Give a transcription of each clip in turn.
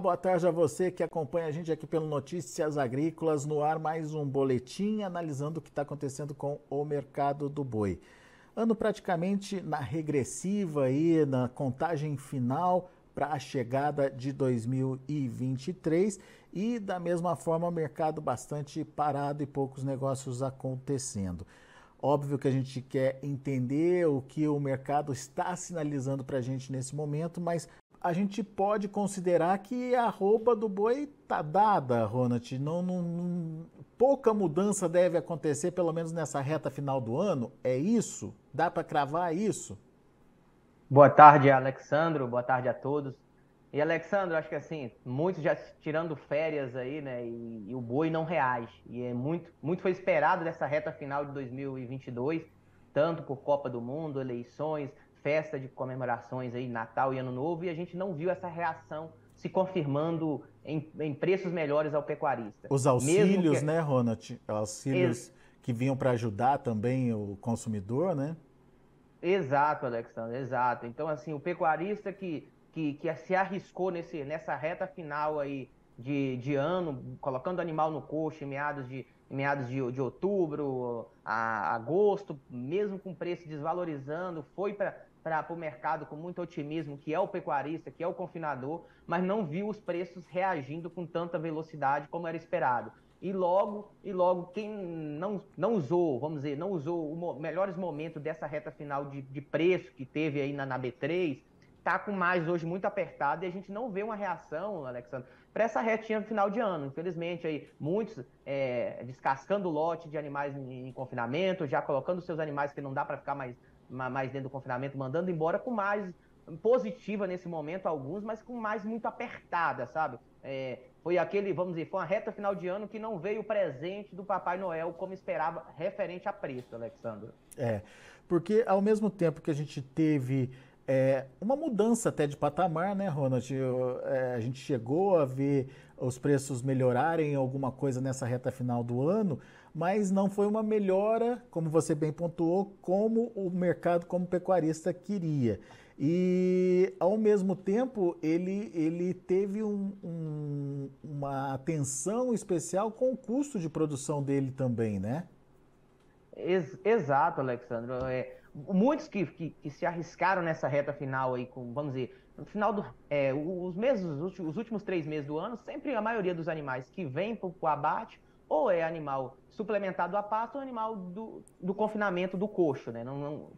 Boa tarde a você que acompanha a gente aqui pelo Notícias Agrícolas. No ar, mais um boletim analisando o que está acontecendo com o mercado do boi. Ano praticamente na regressiva aí, na contagem final para a chegada de 2023 e da mesma forma o mercado bastante parado e poucos negócios acontecendo. Óbvio que a gente quer entender o que o mercado está sinalizando para a gente nesse momento, mas a gente pode considerar que a roupa do boi está dada, Ronald. Não, não, não, pouca mudança deve acontecer, pelo menos nessa reta final do ano. É isso? Dá para cravar isso? Boa tarde, Alexandro. Boa tarde a todos. E, Alexandro, acho que assim, muitos já tirando férias aí, né? E, e, o boi não reage. E é muito, muito foi esperado dessa reta final de 2022, tanto por Copa do Mundo, eleições, festa de comemorações aí, Natal e Ano Novo, e a gente não viu essa reação se confirmando em, em preços melhores ao pecuarista. Os auxílios, que... né, Ronald? Auxílios Ex... que vinham para ajudar também o consumidor, né? Exato, Alexandre, exato. Então, assim, o pecuarista que, que, que se arriscou nesse, nessa reta final aí de, de ano, colocando o animal no coxo em meados de, em meados de, de outubro, a, agosto, mesmo com o preço desvalorizando, foi para para o mercado com muito otimismo, que é o pecuarista, que é o confinador, mas não viu os preços reagindo com tanta velocidade como era esperado. E logo, e logo quem não, não usou, vamos dizer, não usou os melhores momentos dessa reta final de, de preço que teve aí na, na B3, está com mais hoje muito apertado e a gente não vê uma reação, Alexandre, para essa retinha final de ano. Infelizmente, aí, muitos é, descascando lote de animais em, em, confinamento, já colocando seus animais que não dá para ficar mais mais dentro do confinamento, mandando embora com mais positiva nesse momento, alguns, mas com mais muito apertada, sabe? É, foi aquele, vamos dizer, foi uma reta final de ano que não veio o presente do Papai Noel como esperava, referente a preço, Alexandre. É, porque ao mesmo tempo que a gente teve é, uma mudança até de patamar, né, Ronald? Eu, é, a gente chegou a ver os preços melhorarem alguma coisa nessa reta final do ano, mas não foi uma melhora, como você bem pontuou, como o mercado como pecuarista queria. E, ao mesmo tempo, ele, ele teve um, um, uma atenção especial com o custo de produção dele também, né? Ex exato, Alexandre. É, muitos que, que, que, se arriscaram nessa reta final aí, com, vamos dizer, no final do. É, os meses, os últimos três meses do ano, sempre a maioria dos animais que vêm para o abate, ou é animal suplementado a pasto ou animal do, do confinamento do coxo, né? Não, não,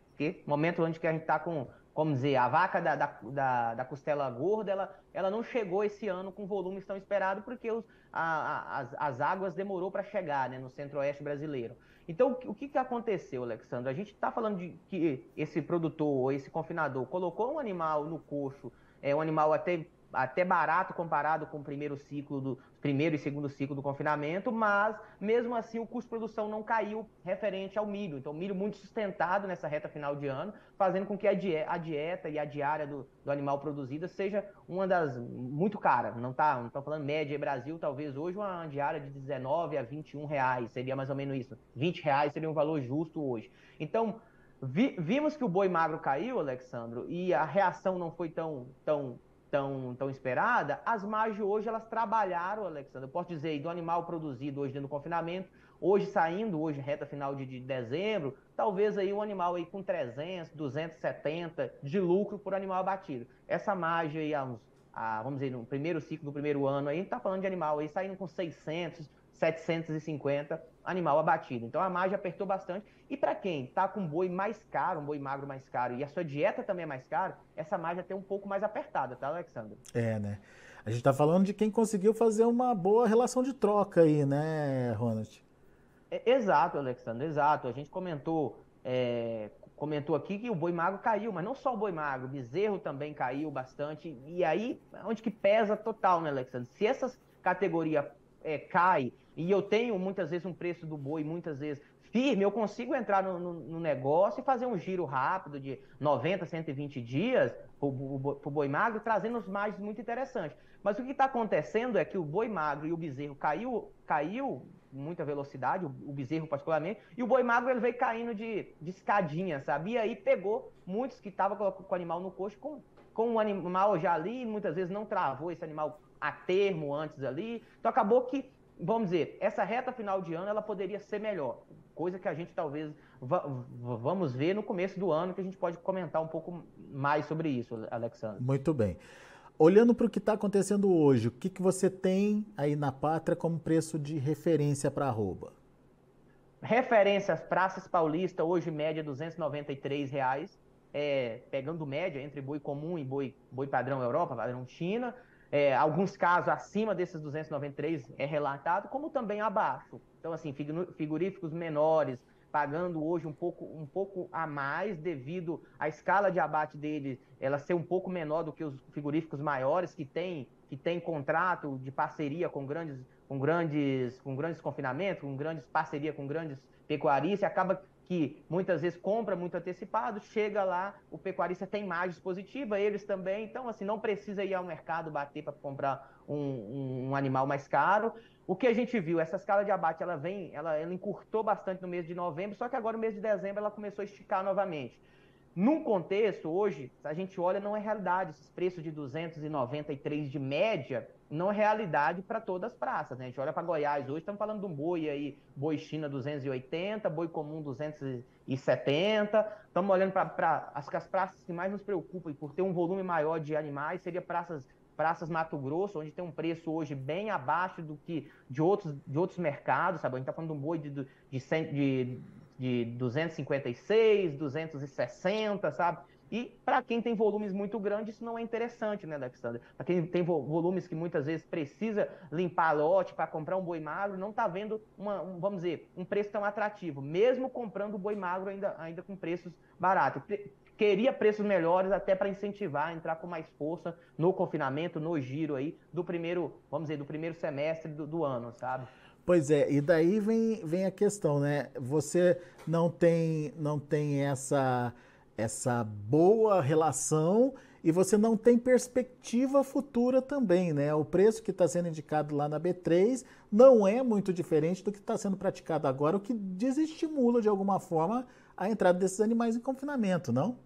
momento onde que a gente está com, como dizer, a vaca da, da, da, da, costela gorda, ela, ela não chegou esse ano com volumes tão esperados, porque os, a, a, as, as águas demorou para chegar né, no centro-oeste brasileiro. Então, o que, que aconteceu, Alexandre? A gente está falando de que esse produtor ou esse confinador colocou um animal no coxo, é um animal até até barato comparado com o primeiro ciclo do primeiro e segundo ciclo do confinamento, mas mesmo assim o custo de produção não caiu referente ao milho. Então, milho muito sustentado nessa reta final de ano, fazendo com que a dieta, a dieta e a diária do, do, animal produzida seja uma das muito cara. Não tá, não falando média Brasil, talvez hoje uma diária de 19 a 21 reais seria mais ou menos isso. 20 reais seria um valor justo hoje. Então, vi, vimos que o boi magro caiu, Alexandro, e a reação não foi tão, tão tão, tão esperada, as margens hoje elas trabalharam, Alexandre. Eu posso dizer, do animal produzido hoje dentro do confinamento, hoje saindo, hoje reta final de, de dezembro, talvez aí um animal aí com 300, 270 de lucro por animal abatido. Essa margem aí, a, vamos dizer, no primeiro ciclo do primeiro ano, aí, a gente está falando de animal aí saindo com 600, 750 animal abatido. Então a margem apertou bastante. E para quem está com um boi mais caro, um boi magro mais caro, e a sua dieta também é mais cara, essa margem é até um pouco mais apertada, tá, Alexandre? É, né? A gente está falando de quem conseguiu fazer uma boa relação de troca aí, né, Ronald? É, exato, Alexandre, exato. A gente comentou, é, comentou aqui que o boi magro caiu, mas não só o boi magro, o bezerro também caiu bastante. E aí, onde que pesa total, né, Alexandre? Se essas categorias é, cai e eu tenho muitas vezes um preço do boi, muitas vezes firme, eu consigo entrar no, no, no negócio e fazer um giro rápido de 90, 120 dias para o boi magro, trazendo os margens muito interessantes. Mas o que está acontecendo é que o boi magro e o bezerro caiu, caiu muita velocidade, o, o bezerro particularmente, e o boi magro ele veio caindo de, de escadinha, sabe? E aí pegou muitos que estavam com o animal no coxo com com um animal já ali, muitas vezes não travou esse animal a termo antes ali. Então acabou que, vamos dizer, essa reta final de ano ela poderia ser melhor. Coisa que a gente talvez vamos ver no começo do ano, que a gente pode comentar um pouco mais sobre isso, Alexandre. Muito bem. Olhando para o que está acontecendo hoje, o que, que você tem aí na pátria como preço de referência para arroba? Referências Praças Paulista, hoje média 293 reais, é, pegando média entre boi comum e boi, boi padrão Europa, padrão China. É, alguns casos acima desses 293 é relatado, como também abaixo. Então, assim, frigoríficos menores, pagando hoje um pouco, um pouco a mais devido à escala de abate dele, ela ser um pouco menor do que os frigoríficos maiores que têm que tem contrato de parceria com grandes, com grandes, com grandes confinamentos, com grandes parceria com grandes pecuaristas, acaba que muitas vezes compra muito antecipado, chega lá, o pecuarista tem margem positiva, eles também, então assim, não precisa ir ao mercado bater para comprar um, um, um, animal mais caro. O que a gente viu, essa escala de abate, ela vem, ela, ela encurtou bastante no mês de novembro, só que agora no mês de dezembro ela começou a esticar novamente. Num contexto, hoje, a gente olha, não é realidade. Esses preços de 293 de média não é realidade para todas as praças. Né? A gente olha para Goiás hoje, estamos falando de um boi aí, boi China 280, boi comum 270. Estamos olhando para as, as praças que mais nos preocupam, e por ter um volume maior de animais, seria praças praças Mato Grosso, onde tem um preço hoje bem abaixo do que de outros, de outros mercados, sabe? A gente está falando de um boi de, de, de, de 256, 260, sabe? E para quem tem volumes muito grandes, isso não é interessante, né, Alexandre? Para quem tem volumes que muitas vezes precisa limpar lote para comprar um boi magro, não está vendo, uma, um, vamos dizer, um preço tão atrativo, mesmo comprando boi magro ainda, ainda com preços baratos. Queria preços melhores até para incentivar a entrar com mais força no confinamento, no giro aí do primeiro, vamos dizer, do primeiro semestre do, do ano, sabe? Pois é, e daí vem, vem a questão, né? Você não tem, não tem essa, essa boa relação e você não tem perspectiva futura também, né? O preço que está sendo indicado lá na B3 não é muito diferente do que está sendo praticado agora, o que desestimula de alguma forma a entrada desses animais em confinamento, não?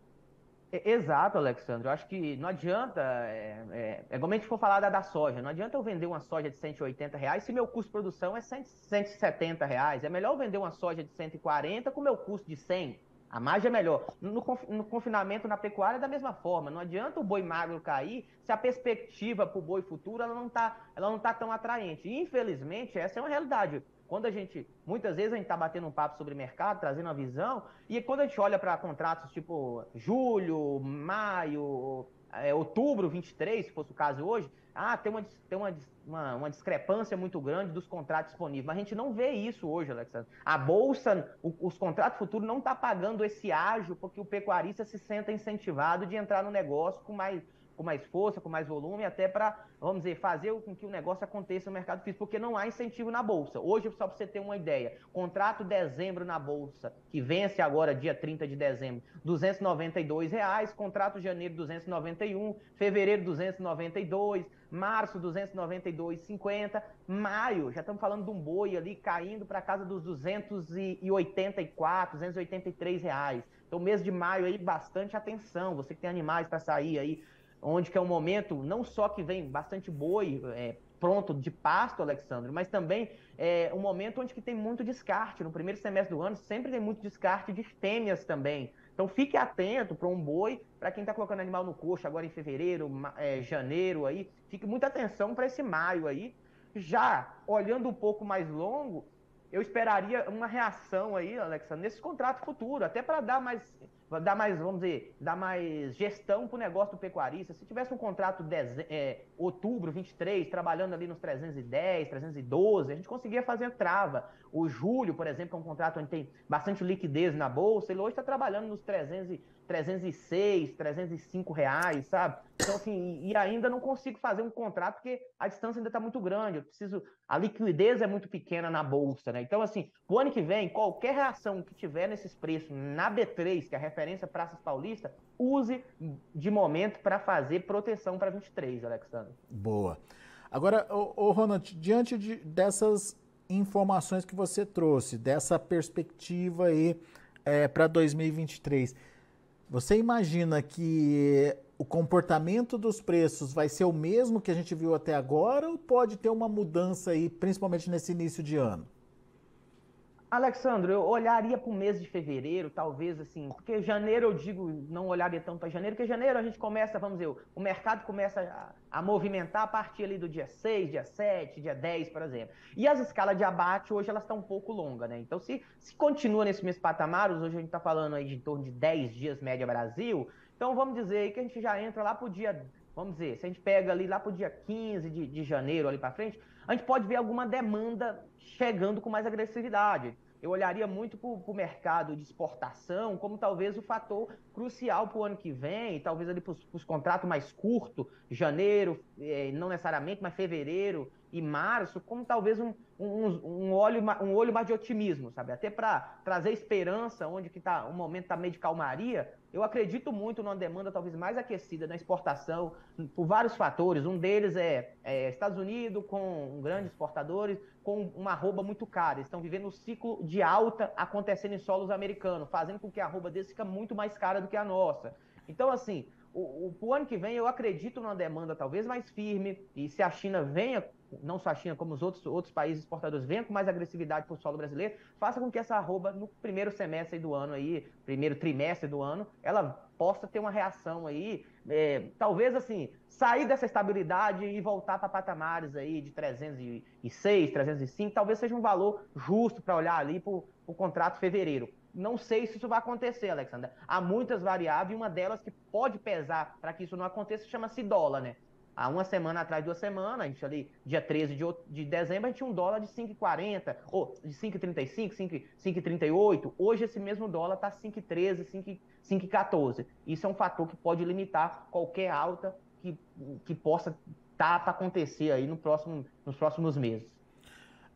Exato, Alexandre. Eu acho que não adianta, é, é, é como a gente for falar da, da, soja, não adianta eu vender uma soja de 180 reais se meu custo de produção é 100, 170 reais. É melhor eu vender uma soja de 140 com meu custo de 100. A margem é melhor. No, no confinamento na pecuária é da mesma forma. Não adianta o boi magro cair se a perspectiva para o boi futuro ela não está tá tão atraente. Infelizmente, essa é uma realidade. Quando a gente, muitas vezes a gente está batendo um papo sobre mercado, trazendo uma visão, e quando a gente olha para contratos tipo julho, maio, é, outubro 23, se fosse o caso hoje, ah, tem, uma, tem uma, uma, uma, discrepância muito grande dos contratos disponíveis. Mas a gente não vê isso hoje, Alexandre. A Bolsa, o, os contratos futuros não estão tá pagando esse ágio porque o pecuarista se senta incentivado de entrar no negócio com mais com mais força, com mais volume, até para, vamos dizer, fazer com que o negócio aconteça no mercado físico, porque não há incentivo na Bolsa. Hoje, só para você ter uma ideia, contrato dezembro na Bolsa, que vence agora dia 30 de dezembro, 292 reais, contrato janeiro 291, fevereiro 292, março 292,50, maio, já estamos falando de um boi ali caindo para casa dos 284, 283 reais. Então, mês de maio aí, bastante atenção. Você que tem animais para sair aí onde que é um momento não só que vem bastante boi é, pronto de pasto, Alexandre, mas também é um momento onde que tem muito descarte. No primeiro semestre do ano sempre tem muito descarte de fêmeas também. Então fique atento para um boi, para quem está colocando animal no coxo agora em fevereiro, é, janeiro aí, fique muita atenção para esse maio aí. Já olhando um pouco mais longo, eu esperaria uma reação aí, Alexandre, nesse contrato futuro, até para dar mais dar mais, vamos dizer, dar mais gestão para o negócio do pecuarista. Se tivesse um contrato de, é, outubro 23, trabalhando ali nos 310, 312, a gente conseguia fazer trava. O julho, por exemplo, é um contrato onde tem bastante liquidez na bolsa, ele hoje está trabalhando nos 300, 306, 305 reais, sabe? Então, assim, e ainda não consigo fazer um contrato porque a distância ainda está muito grande. Eu preciso. A liquidez é muito pequena na bolsa, né? Então, assim, o ano que vem, qualquer reação que tiver nesses preços na B3, que é a referência Praças Paulista, use de momento para fazer proteção para 23, Alexandre. Boa. Agora, ô, Ronald, diante de, dessas informações que você trouxe, dessa perspectiva aí é, para 2023 você imagina que o comportamento dos preços vai ser o mesmo que a gente viu até agora ou pode ter uma mudança aí, principalmente nesse início de ano? Alexandre, eu olharia para o mês de fevereiro, talvez assim, porque janeiro eu digo, não olharia tanto para janeiro, porque janeiro a gente começa, vamos dizer, o mercado começa a, a, movimentar a partir ali do dia 6, dia 7, dia 10, por exemplo. E as escalas de abate hoje elas estão um pouco longas, né? Então, se, se continua nesse mesmo patamar, hoje a gente está falando aí de em torno de 10 dias média Brasil, então vamos dizer que a gente já entra lá para o dia, vamos dizer, se a gente pega ali lá para o dia 15 de, de janeiro ali para frente, a gente pode ver alguma demanda chegando com mais agressividade. Eu olharia muito para o mercado de exportação como talvez o fator crucial para o ano que vem, talvez ali para os contratos mais curtos, janeiro, eh, não necessariamente, mas fevereiro e março, como talvez um, um, um, olho, um olho mais de otimismo, sabe? Até para trazer esperança onde que tá, o momento está meio de calmaria. Eu acredito muito numa demanda talvez mais aquecida na exportação, por vários fatores. Um deles é, é Estados Unidos, com grandes exportadores, com uma arroba muito cara. Eles estão vivendo um ciclo de alta acontecendo em solos americanos, fazendo com que a arroba deles fique muito mais cara do que a nossa. Então, assim, o, o, ano que vem eu acredito numa demanda talvez mais firme, e se a China venha, não só a China, como os outros, outros países exportadores, venham com mais agressividade para o solo brasileiro, faça com que essa arroba, no primeiro semestre do ano aí, primeiro trimestre do ano, ela possa ter uma reação aí, é, talvez assim, sair dessa estabilidade e voltar para patamares aí de 306, 305, talvez seja um valor justo para olhar ali para o contrato fevereiro não sei se isso vai acontecer, Alexandre. Há muitas variáveis, e uma delas que pode pesar para que isso não aconteça chama-se dólar, né? Há uma semana atrás, duas semanas, a gente ali, dia 13 de, de dezembro, a gente tinha um dólar de 5,40, ou de 5,35, 5,38. Hoje esse mesmo dólar está 5,13, 5,14. Isso é um fator que pode limitar qualquer alta que, que possa estar tá para acontecer aí no próximo, nos próximos meses.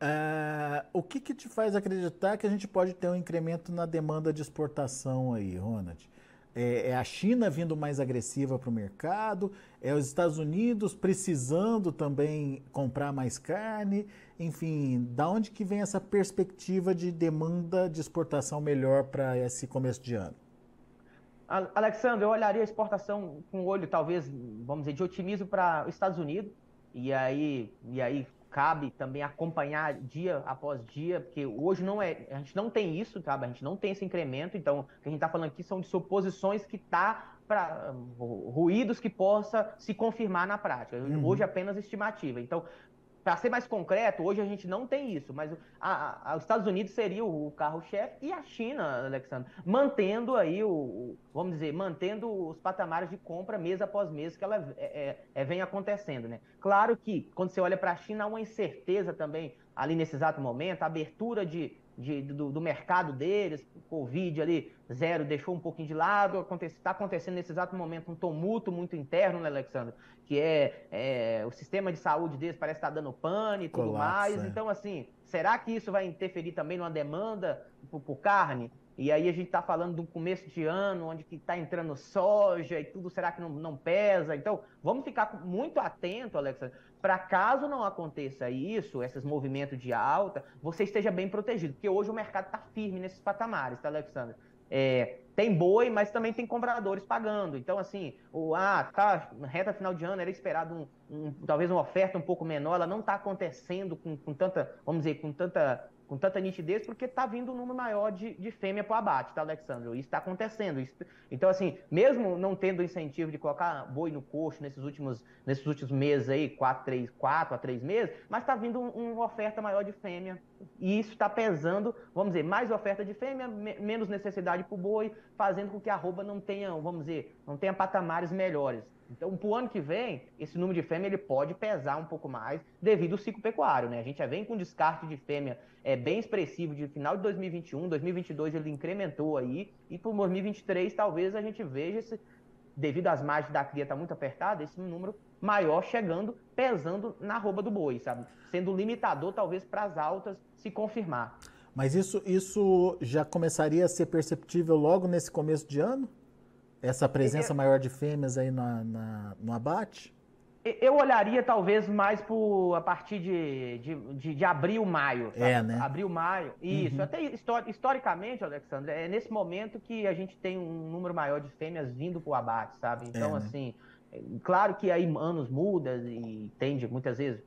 Uh, o que, que te faz acreditar que a gente pode ter um incremento na demanda de exportação aí, Ronald? É, é a China vindo mais agressiva para o mercado? É os Estados Unidos precisando também comprar mais carne? Enfim, da onde que vem essa perspectiva de demanda de exportação melhor para esse começo de ano? Alexandre, eu olharia a exportação com o olho, talvez, vamos dizer, de otimismo para os Estados Unidos, e aí, e aí cabe também acompanhar dia após dia, porque hoje não é, a gente não tem isso, sabe? A gente não tem esse incremento, então o que a gente está falando aqui são de suposições que tá para ruídos que possa se confirmar na prática. Uhum. Hoje é apenas estimativa. Então, para ser mais concreto, hoje a gente não tem isso, mas a, a, os Estados Unidos seria o, carro-chefe e a China, Alexandre, mantendo aí o, vamos dizer, mantendo os patamares de compra mês após mês que ela é, é, é vem acontecendo, né? Claro que quando você olha para a China há uma incerteza também ali nesse exato momento, a abertura de de, do, do, mercado deles, Covid ali, zero, deixou um pouquinho de lado, está acontecendo nesse exato momento um tumulto muito interno, né, Alexandre? Que é, é o sistema de saúde deles parece estar tá dando pane e tudo Colapso, mais. É. Então, assim, será que isso vai interferir também numa demanda por, por carne? E aí a gente está falando do começo de ano, onde que está entrando soja e tudo, será que não, não pesa? Então, vamos ficar muito atento, Alexandre, para caso não aconteça isso, esses movimentos de alta, você esteja bem protegido, porque hoje o mercado está firme nesses patamares, tá, Alexandre? É, tem boi, mas também tem compradores pagando. Então, assim, o ah, tá, reta final de ano era esperado um, um, talvez uma oferta um pouco menor, ela não está acontecendo com, com tanta, vamos dizer, com tanta com tanta nitidez, porque está vindo um número maior de, de fêmea para o abate, tá, Alexandre? Isso está acontecendo. Isso, então, assim, mesmo não tendo incentivo de colocar boi no coxo nesses últimos, nesses últimos meses aí, quatro, três, quatro a três meses, mas está vindo um, uma oferta maior de fêmea. E isso está pesando, vamos dizer, mais oferta de fêmea, me, menos necessidade para o boi, fazendo com que a arroba não tenha, vamos dizer, não tenha patamares melhores. Então, para o ano que vem, esse número de fêmea ele pode pesar um pouco mais devido ao ciclo pecuário, né? A gente já vem com descarte de fêmea é, bem expressivo de final de 2021, 2022 ele incrementou aí, e para 2023 talvez a gente veja, esse, devido às margens da cria estar tá muito apertada, esse número maior chegando, pesando na roupa do boi, sabe? Sendo limitador talvez para as altas se confirmar. Mas isso, isso já começaria a ser perceptível logo nesse começo de ano? Essa presença é, maior de fêmeas aí na, na, no abate? Eu olharia talvez mais por, a partir de, de, de, de abril, maio. Sabe? É, né? Abril, maio. Isso. Uhum. Até historicamente, Alexandre, é nesse momento que a gente tem um número maior de fêmeas vindo para o abate, sabe? Então, é, né? Claro que aí anos muda e tende muitas vezes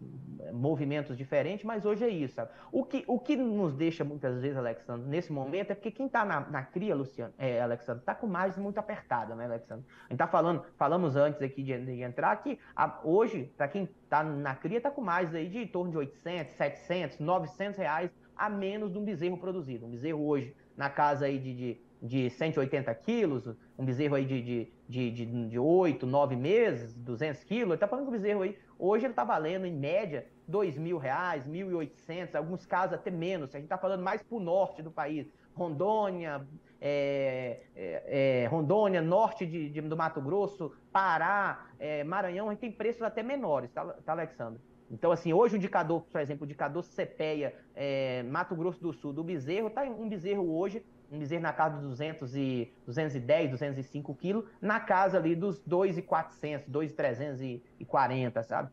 movimentos diferentes, mas hoje é isso. Sabe? O, que, o que nos deixa muitas vezes, Alexandre, nesse momento é porque quem está na, na, cria, Luciano, é, Alexandre, está com margem muito apertada, né, Alexandre? A gente está falando, falamos antes aqui de, de entrar que a, hoje, para quem está na cria, está com mais aí de em torno de 800, 700, 900 reais a menos de um bezerro produzido. Um bezerro hoje na casa aí de, de de 180 quilos, um bezerro aí de, de, de, de, de 8, 9 meses, 200 quilos, ele está falando que o bezerro aí, hoje ele está valendo, em média, 2 mil reais, 1.800, alguns casos até menos, a gente está falando mais para o norte do país, Rondônia, é, é, é, Rondônia, norte de, de, do Mato Grosso, Pará, é, Maranhão, a gente tem preços até menores, tá, tá Alexandre? Então, assim, hoje o indicador, por exemplo, o indicador CPEA, é, Mato Grosso do Sul, do bezerro, tá um bezerro hoje bezerro na casa dos 200 e, 210, 205 quilos, na casa ali dos 2,400, 2,340, sabe?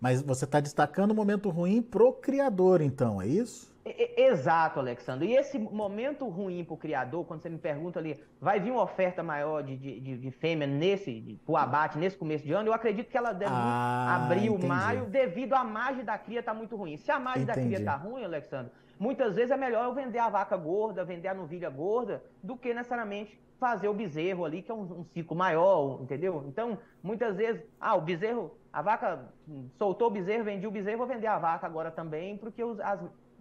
Mas você está destacando o momento ruim pro criador, então, é isso? Exato, Alexandre. E esse momento ruim para o criador, quando você me pergunta ali, vai vir uma oferta maior de, de, de fêmea nesse, o abate, nesse começo de ano, eu acredito que ela deve ah, abril, entendi. maio, devido à margem da cria estar tá muito ruim. Se a margem entendi. da cria está ruim, Alexandre, Muitas vezes é melhor eu vender a vaca gorda, vender a novilha gorda, do que necessariamente fazer o bezerro ali, que é um, um ciclo maior, entendeu? Então, muitas vezes, ah, o bezerro, a vaca soltou o bezerro, vendi o bezerro, vou vender a vaca agora também, porque os, as,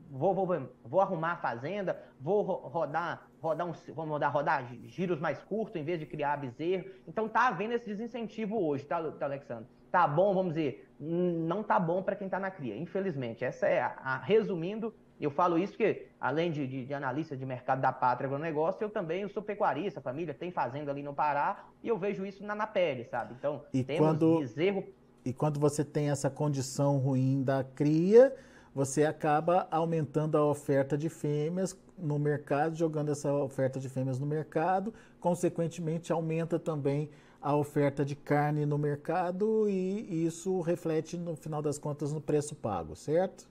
vou, vou, vou arrumar a fazenda, vou rodar, rodar, um, vou rodar, rodar giros mais curtos em vez de criar bezerro. Então tá havendo esse desincentivo hoje, tá, tá Alexandre? Tá bom, vamos dizer, não tá bom para quem tá na cria, infelizmente. Essa é a, a resumindo eu falo isso porque, além de, de, de, analista de mercado da pátria agronegócio, eu também eu sou pecuarista, família tem fazenda ali no Pará, e eu vejo isso na, na pele, sabe? Então, e temos quando, bezerro... E quando você tem essa condição ruim da cria, você acaba aumentando a oferta de fêmeas no mercado, jogando essa oferta de fêmeas no mercado, consequentemente aumenta também a oferta de carne no mercado e isso reflete, no final das contas, no preço pago, certo?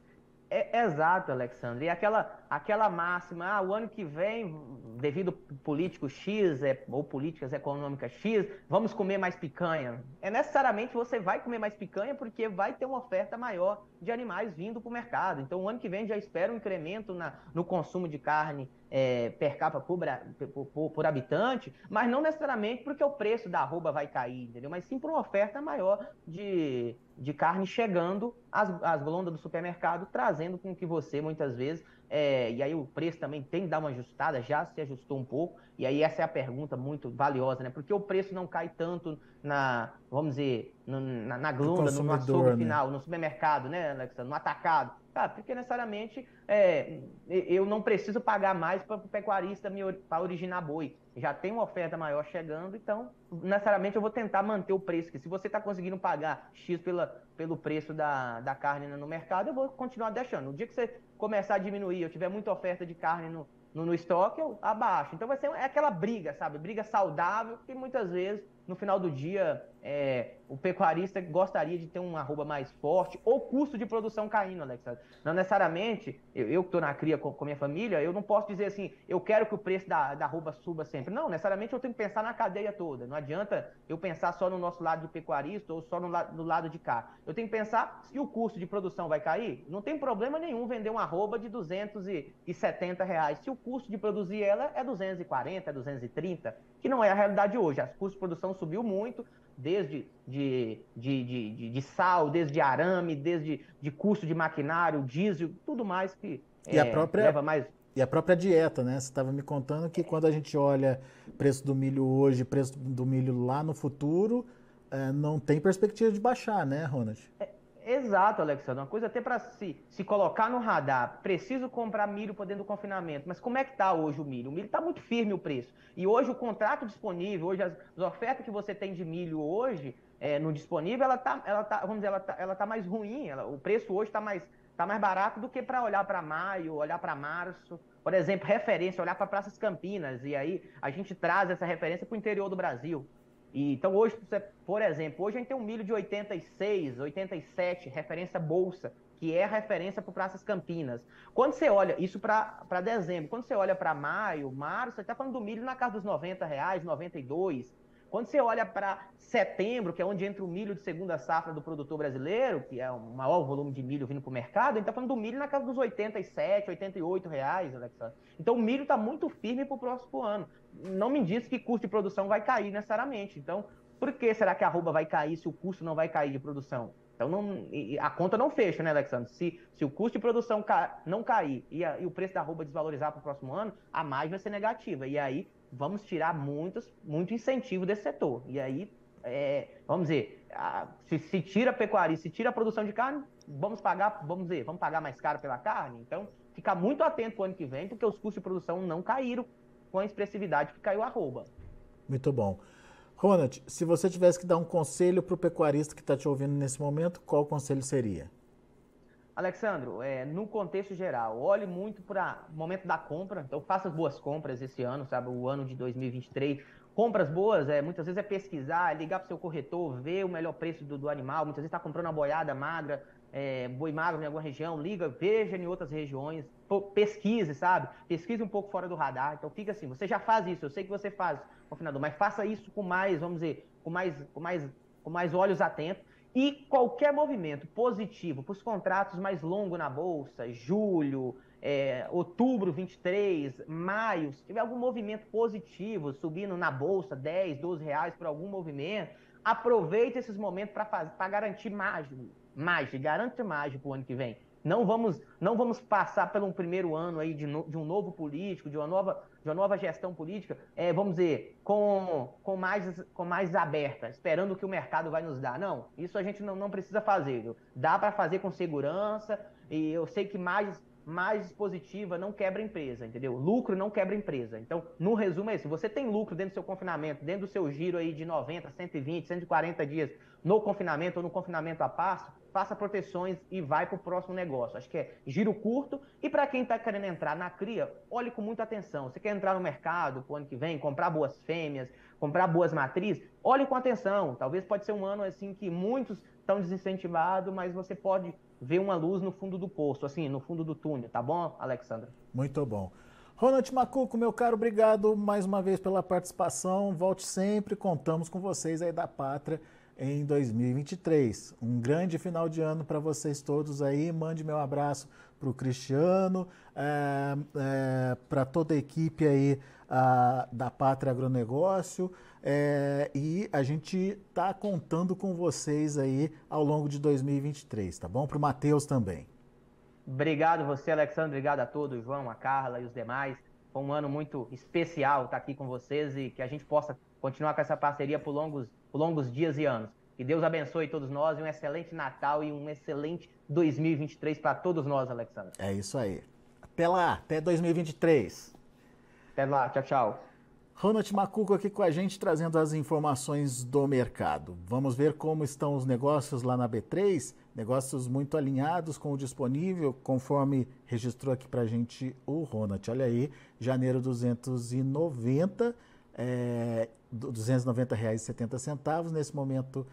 É, exato, Alexandre. E aquela, aquela máxima, ah, o ano que vem, devido político X é, ou políticas econômicas X, vamos comer mais picanha. É necessariamente você vai comer mais picanha porque vai ter uma oferta maior de animais vindo para o mercado. Então, o ano que vem já espera um incremento na, no consumo de carne é, per capita por, por, por, habitante, mas não necessariamente porque o preço da arroba vai cair, entendeu? Mas sim por uma oferta maior de, de carne chegando às, às do supermercado, trazendo com que você, muitas vezes, é, e aí o preço também tem que dar uma ajustada, já se ajustou um pouco, e aí essa é a pergunta muito valiosa, né? Porque o preço não cai tanto na, vamos dizer, no, na, na no açougue né? final, no supermercado, né, Alexandre? No atacado. Ah, porque necessariamente é, eu não preciso pagar mais para o pecuarista para originar boi. Já tem uma oferta maior chegando, então necessariamente eu vou tentar manter o preço. Que se você está conseguindo pagar X pela, pelo preço da, da carne no mercado, eu vou continuar deixando. No dia que você começar a diminuir, eu tiver muita oferta de carne no, no, no estoque, eu abaixo. Então vai ser é aquela briga, sabe? Briga saudável que muitas vezes no final do dia é, o pecuarista gostaria de ter uma arroba mais forte ou custo de produção caindo, Alexandre. Não necessariamente, eu, eu que estou na cria com, com, minha família, eu não posso dizer assim, eu quero que o preço da, da arroba suba sempre. Não, necessariamente eu tenho que pensar na cadeia toda. Não adianta eu pensar só no nosso lado de pecuarista ou só no, no lado de cá. Eu tenho que pensar se o custo de produção vai cair. Não tem problema nenhum vender uma arroba de 270 reais. Se o custo de produzir ela é 240, 230, que não é a realidade hoje. As custos de produção subiu muito, desde de, de, de, de, sal, desde arame, desde de custo de maquinário, diesel, tudo mais que e é, a própria, leva mais. E a própria dieta, né? Você estava me contando que quando a gente olha preço do milho hoje, preço do milho lá no futuro, é, não tem perspectiva de baixar, né, Ronald? É, Exato, Alexandre. Uma coisa até para se, se colocar no radar. Preciso comprar milho para dentro do confinamento. Mas como é que está hoje o milho? O milho está muito firme o preço. E hoje o contrato disponível, hoje as, as ofertas que você tem de milho hoje é, no disponível, ela tá, ela tá, vamos dizer, ela tá, ela tá mais ruim. Ela, o preço hoje está mais, tá mais barato do que para olhar para maio, olhar para março. Por exemplo, referência, olhar para Praças Campinas. E aí a gente traz essa referência para o interior do Brasil. E, então hoje, por exemplo, hoje a gente tem um milho de 86, 87, referência bolsa, que é referência para Praças Campinas. Quando você olha, isso para dezembro, quando você olha para maio, março, você está falando do milho na casa dos 90 reais, 92. Quando você olha para setembro, que é onde entra o milho de segunda safra do produtor brasileiro, que é o maior volume de milho vindo para o mercado, a gente está falando do milho na casa dos 87, 88 reais, Alexandre. Então o milho está muito firme para o próximo ano. Não me diz que custo de produção vai cair necessariamente. Então, por que será que a arroba vai cair se o custo não vai cair de produção? Então não, a conta não fecha, né, Alexandre? Se, se o custo de produção ca, não cair e, a, e, o preço da arroba desvalorizar para o próximo ano, a margem vai ser negativa. E aí vamos tirar muitos, muito incentivo desse setor. E aí, é, vamos dizer, a, se, se, tira a pecuária, se tira a produção de carne, vamos pagar, vamos dizer, vamos pagar mais caro pela carne. Então, ficar muito atento o ano que vem, porque os custos de produção não caíram com a expressividade que caiu a arroba. Muito bom. Ronald, se você tivesse que dar um conselho para o pecuarista que está te ouvindo nesse momento, qual conselho seria? Alexandro, é, no contexto geral, olhe muito para o momento da compra, então faça boas compras esse ano, sabe, o ano de 2023. Compras boas, é, muitas vezes é pesquisar, é ligar para o seu corretor, ver o melhor preço do, do animal, muitas vezes está comprando uma boiada magra, é, boi magro em alguma região, liga, veja em outras regiões, pesquise, sabe? Pesquise um pouco fora do radar. Então fica assim, você já faz isso, eu sei que você faz, confinador, mas faça isso com mais, vamos dizer, com mais, com mais, com mais olhos atentos e qualquer movimento positivo para os contratos mais longos na Bolsa, julho, é, outubro 23, maio, se tiver algum movimento positivo subindo na Bolsa 10, 12 reais por algum movimento, aproveite esses momentos para garantir margem, margem, garante para o ano que vem. Não vamos, não vamos passar pelo um primeiro ano aí de, no, de um novo político, de uma nova, de uma nova gestão política, é, vamos dizer, com, com, mais, com mais aberta, esperando o que o mercado vai nos dar. Não, isso a gente não, não precisa fazer. Viu? Dá para fazer com segurança, e eu sei que mais, mais dispositiva não quebra empresa, entendeu? Lucro não quebra empresa. Então, no resumo é isso. Você tem lucro dentro do seu confinamento, dentro do seu giro aí de 90, 120, 140 dias no confinamento ou no confinamento a passo, faça proteções e vai para o próximo negócio. Acho que é giro curto. E para quem está querendo entrar na cria, olhe com muita atenção. Você quer entrar no mercado para o ano que vem, comprar boas fêmeas, comprar boas matrizes, olhe com atenção. Talvez pode ser um ano assim que muitos estão desincentivados, mas você pode ver uma luz no fundo do poço, assim, no fundo do túnel, tá bom, Alexandra? Muito bom. Ronald Macuco, meu caro, obrigado mais uma vez pela participação. Volte sempre, contamos com vocês aí da Pátria em 2023. Um grande final de ano para vocês todos aí. Mande meu abraço para o Cristiano, é, é, para toda a equipe aí a, da Pátria Agronegócio. É, e a gente está contando com vocês aí ao longo de 2023, tá bom? Para o Matheus também. Obrigado você, Alexandre. Obrigado a todos, João, a Carla e os demais. Foi um ano muito especial estar aqui com vocês e que a gente possa continuar com essa parceria por longos por longos dias e anos. Que Deus abençoe todos nós e um excelente Natal e um excelente 2023 para todos nós, Alexandre. É isso aí. Até lá, até 2023. Até lá, tchau, tchau. Ronald Macuco aqui com a gente trazendo as informações do mercado. Vamos ver como estão os negócios lá na B3. Negócios muito alinhados com o disponível, conforme registrou aqui para a gente o Ronald. Olha aí, janeiro 290 é, R$ 290,70. Nesse momento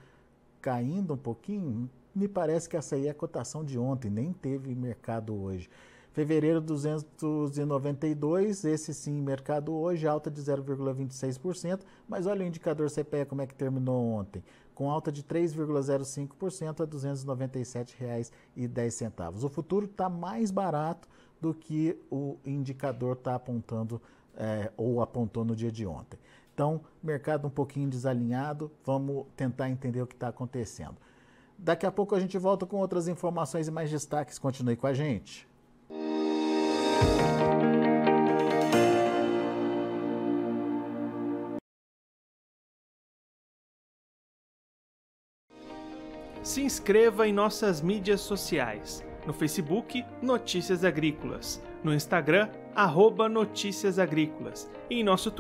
caindo um pouquinho, me parece que essa aí é a cotação de ontem, nem teve mercado hoje. Fevereiro 292, esse sim, mercado hoje, alta de 0,26%, mas olha o indicador CPE como é que terminou ontem, com alta de 3,05% a R$ 297,10. O futuro está mais barato do que o indicador está apontando é, ou apontou no dia de ontem. Então, mercado um pouquinho desalinhado, vamos tentar entender o que está acontecendo. Daqui a pouco a gente volta com outras informações e mais destaques. Continue com a gente. Se inscreva em nossas mídias sociais. No Facebook, Notícias Agrícolas. No Instagram, arroba Notícias Agrícolas. E em nosso